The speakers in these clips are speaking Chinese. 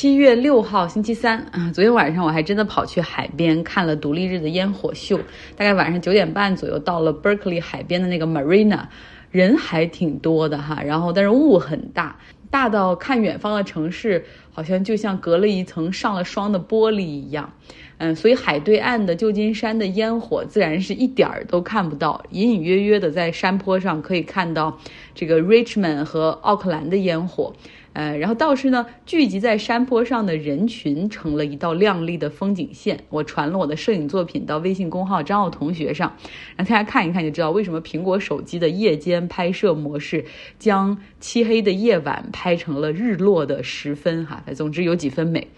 七月六号星期三。啊，昨天晚上我还真的跑去海边看了独立日的烟火秀，大概晚上九点半左右到了 Berkeley 海边的那个 Marina，人还挺多的哈，然后但是雾很大，大到看远方的城市好像就像隔了一层上了霜的玻璃一样，嗯，所以海对岸的旧金山的烟火自然是一点儿都看不到，隐隐约约的在山坡上可以看到这个 Richmond 和奥克兰的烟火。呃，然后倒是呢，聚集在山坡上的人群成了一道亮丽的风景线。我传了我的摄影作品到微信公号张奥同学上，让大家看一看，就知道为什么苹果手机的夜间拍摄模式将漆黑的夜晚拍成了日落的时分。哈，总之有几分美。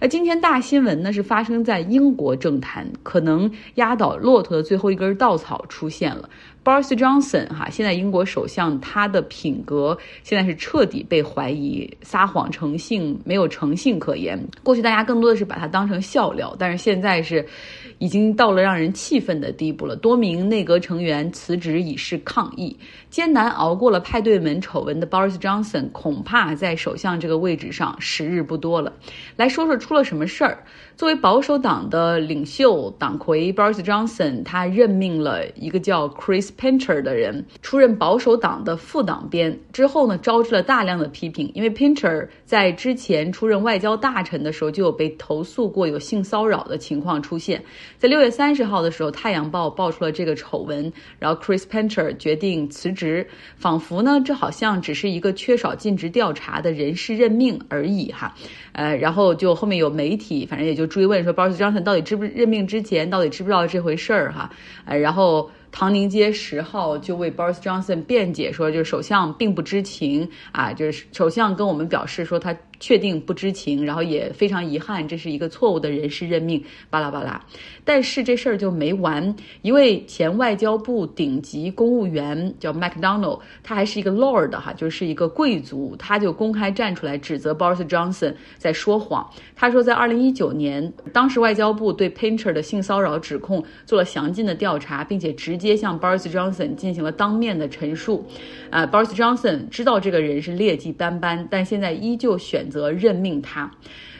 那今天大新闻呢，是发生在英国政坛，可能压倒骆驼的最后一根稻草出现了。Boris Johnson 哈，现在英国首相，他的品格现在是彻底被怀疑，撒谎成性，没有诚信可言。过去大家更多的是把他当成笑料，但是现在是已经到了让人气愤的地步了。多名内阁成员辞职以示抗议。艰难熬过了派对门丑闻的 Boris Johnson，恐怕在首相这个位置上时日不多了。来说说出了什么事儿。作为保守党党的领袖党魁 Boris Johnson，他任命了一个叫 Chris Pincher 的人出任保守党的副党鞭，之后呢，招致了大量的批评。因为 Pincher 在之前出任外交大臣的时候，就有被投诉过有性骚扰的情况出现。在六月三十号的时候，《太阳报》爆出了这个丑闻，然后 Chris Pincher 决定辞职。仿佛呢，这好像只是一个缺少尽职调查的人事任命而已哈，呃，然后就后面有媒体，反正也就追问说鲍张成到底知不任命之前到底知不知道这回事儿哈，呃，然后唐宁街十号就为 Boris Johnson 辩解说，就是首相并不知情啊，就是首相跟我们表示说他。确定不知情，然后也非常遗憾，这是一个错误的人事任命，巴拉巴拉。但是这事儿就没完，一位前外交部顶级公务员叫 McDonald，他还是一个 Lord 哈，就是一个贵族，他就公开站出来指责 Boris Johnson 在说谎。他说，在二零一九年，当时外交部对 Painter 的性骚扰指控做了详尽的调查，并且直接向 Boris Johnson 进行了当面的陈述。啊，Boris Johnson 知道这个人是劣迹斑斑，但现在依旧选。择任命他，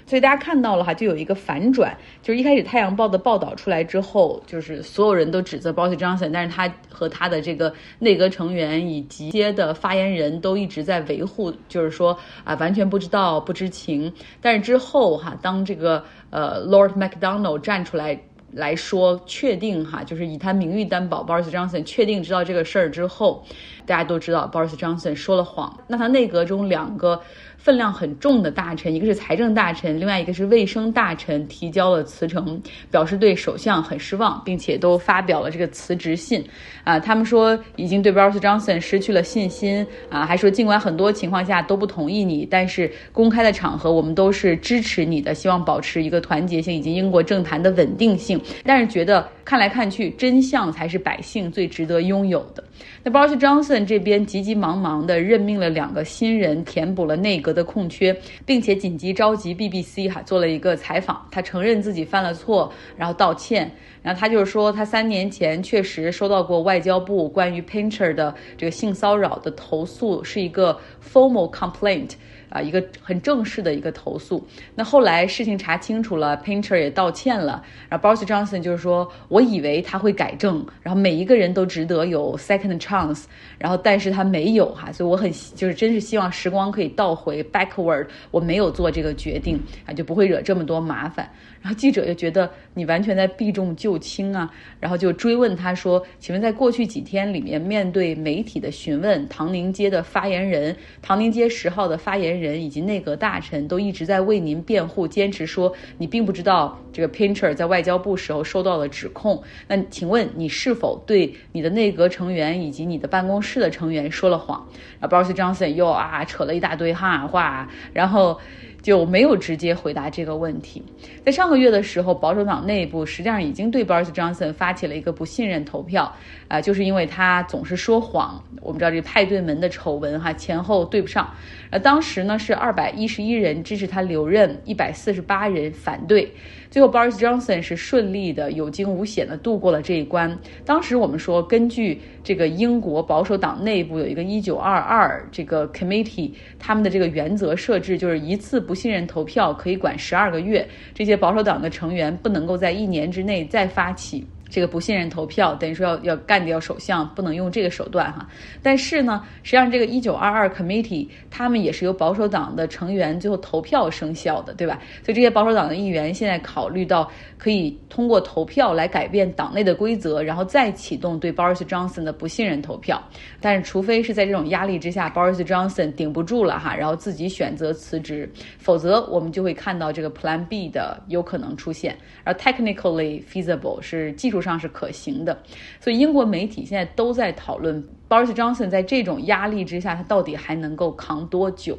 所以大家看到了哈，就有一个反转，就是一开始《太阳报》的报道出来之后，就是所有人都指责 Boris Johnson，但是他和他的这个内阁成员以及接的发言人都一直在维护，就是说啊，完全不知道、不知情。但是之后哈，当这个呃 Lord MacDonald 站出来来说，确定哈，就是以他名誉担保，Boris Johnson 确定知道这个事儿之后，大家都知道 Boris Johnson 说了谎。那他内阁中两个。分量很重的大臣，一个是财政大臣，另外一个是卫生大臣，提交了辞呈，表示对首相很失望，并且都发表了这个辞职信。啊，他们说已经对 Boris Johnson 失去了信心。啊，还说尽管很多情况下都不同意你，但是公开的场合我们都是支持你的，希望保持一个团结性以及英国政坛的稳定性。但是觉得看来看去，真相才是百姓最值得拥有的。那 Boris Johnson 这边急急忙忙地任命了两个新人，填补了内阁的空缺，并且紧急召集 BBC 哈做了一个采访。他承认自己犯了错，然后道歉。然后他就是说，他三年前确实收到过外交部关于 Pincher 的这个性骚扰的投诉，是一个 formal complaint。啊，一个很正式的一个投诉。那后来事情查清楚了，Painter 也道歉了。然后 Boris Johnson 就是说，我以为他会改正，然后每一个人都值得有 second chance。然后但是他没有哈，所以我很就是真是希望时光可以倒回 backward，我没有做这个决定啊，就不会惹这么多麻烦。然后记者就觉得你完全在避重就轻啊，然后就追问他说，请问在过去几天里面，面对媒体的询问，唐宁街的发言人，唐宁街十号的发言。人人以及内阁大臣都一直在为您辩护，坚持说你并不知道这个 Pincher 在外交部时候受到了指控。那请问你是否对你的内阁成员以及你的办公室的成员说了谎？然后 Boris Johnson 又啊扯了一大堆哈话，然后。就没有直接回答这个问题。在上个月的时候，保守党内部实际上已经对 Boris Johnson 发起了一个不信任投票，啊，就是因为他总是说谎。我们知道这个派对门的丑闻哈，前后对不上。呃，当时呢是二百一十一人支持他留任，一百四十八人反对。最后，Boris Johnson 是顺利的、有惊无险的度过了这一关。当时我们说，根据这个英国保守党内部有一个一九二二这个 committee，他们的这个原则设置就是一次不。不信任投票可以管十二个月，这些保守党的成员不能够在一年之内再发起。这个不信任投票等于说要要干掉首相，不能用这个手段哈。但是呢，实际上这个一九二二 committee 他们也是由保守党的成员最后投票生效的，对吧？所以这些保守党的议员现在考虑到可以通过投票来改变党内的规则，然后再启动对 Boris Johnson 的不信任投票。但是除非是在这种压力之下，Boris Johnson 顶不住了哈，然后自己选择辞职，否则我们就会看到这个 Plan B 的有可能出现。而 technically feasible 是技术。上是可行的，所以英国媒体现在都在讨论 Boris Johnson 在这种压力之下，他到底还能够扛多久？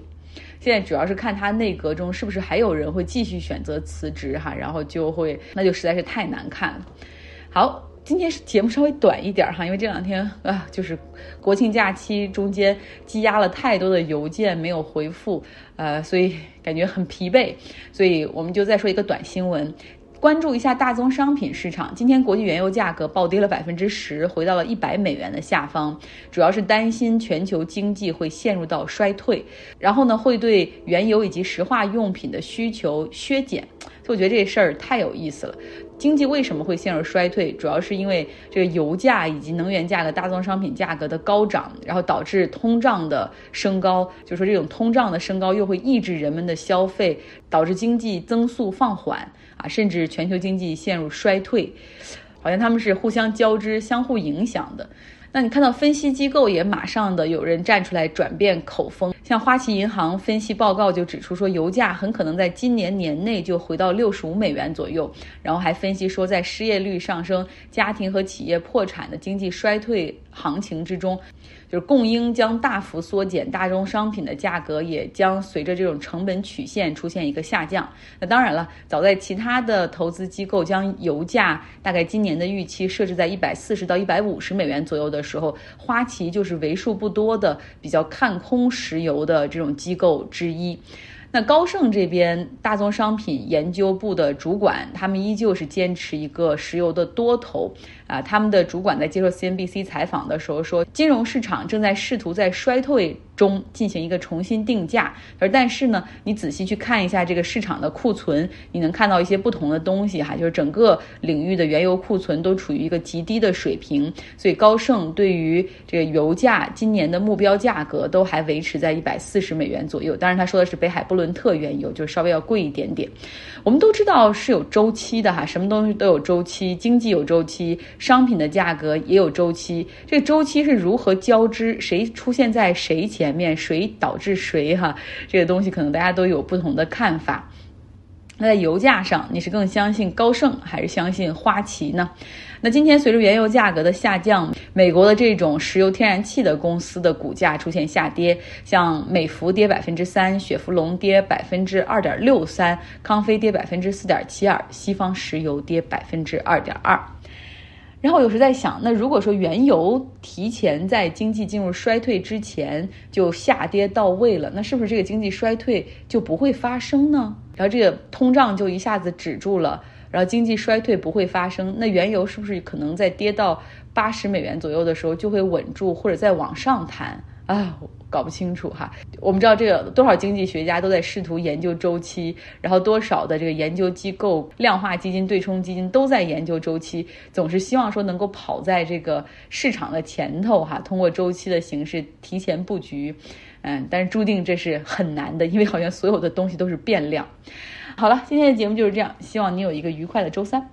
现在主要是看他内阁中是不是还有人会继续选择辞职哈，然后就会那就实在是太难看了。好，今天是节目稍微短一点哈，因为这两天啊就是国庆假期中间积压了太多的邮件没有回复，呃，所以感觉很疲惫，所以我们就再说一个短新闻。关注一下大宗商品市场，今天国际原油价格暴跌了百分之十，回到了一百美元的下方，主要是担心全球经济会陷入到衰退，然后呢会对原油以及石化用品的需求削减。所以我觉得这事儿太有意思了。经济为什么会陷入衰退？主要是因为这个油价以及能源价格、大宗商品价格的高涨，然后导致通胀的升高。就说这种通胀的升高又会抑制人们的消费，导致经济增速放缓。啊，甚至全球经济陷入衰退，好像他们是互相交织、相互影响的。那你看到分析机构也马上的有人站出来转变口风，像花旗银行分析报告就指出说，油价很可能在今年年内就回到六十五美元左右。然后还分析说，在失业率上升、家庭和企业破产的经济衰退行情之中。就是供应将大幅缩减，大宗商品的价格也将随着这种成本曲线出现一个下降。那当然了，早在其他的投资机构将油价大概今年的预期设置在一百四十到一百五十美元左右的时候，花旗就是为数不多的比较看空石油的这种机构之一。那高盛这边大宗商品研究部的主管，他们依旧是坚持一个石油的多头。啊，他们的主管在接受 CNBC 采访的时候说，金融市场正在试图在衰退中进行一个重新定价。而但是呢，你仔细去看一下这个市场的库存，你能看到一些不同的东西哈，就是整个领域的原油库存都处于一个极低的水平。所以高盛对于这个油价今年的目标价格都还维持在一百四十美元左右。当然，他说的是北海布伦特原油，就稍微要贵一点点。我们都知道是有周期的哈，什么东西都有周期，经济有周期。商品的价格也有周期，这个周期是如何交织？谁出现在谁前面？谁导致谁？哈，这个东西可能大家都有不同的看法。那在油价上，你是更相信高盛还是相信花旗呢？那今天随着原油价格的下降，美国的这种石油天然气的公司的股价出现下跌，像美孚跌百分之三，雪佛龙跌百分之二点六三，康菲跌百分之四点七二，西方石油跌百分之二点二。然后有时在想，那如果说原油提前在经济进入衰退之前就下跌到位了，那是不是这个经济衰退就不会发生呢？然后这个通胀就一下子止住了，然后经济衰退不会发生，那原油是不是可能在跌到八十美元左右的时候就会稳住，或者再往上弹？啊，搞不清楚哈。我们知道这个多少经济学家都在试图研究周期，然后多少的这个研究机构、量化基金、对冲基金都在研究周期，总是希望说能够跑在这个市场的前头哈，通过周期的形式提前布局。嗯，但是注定这是很难的，因为好像所有的东西都是变量。好了，今天的节目就是这样，希望你有一个愉快的周三。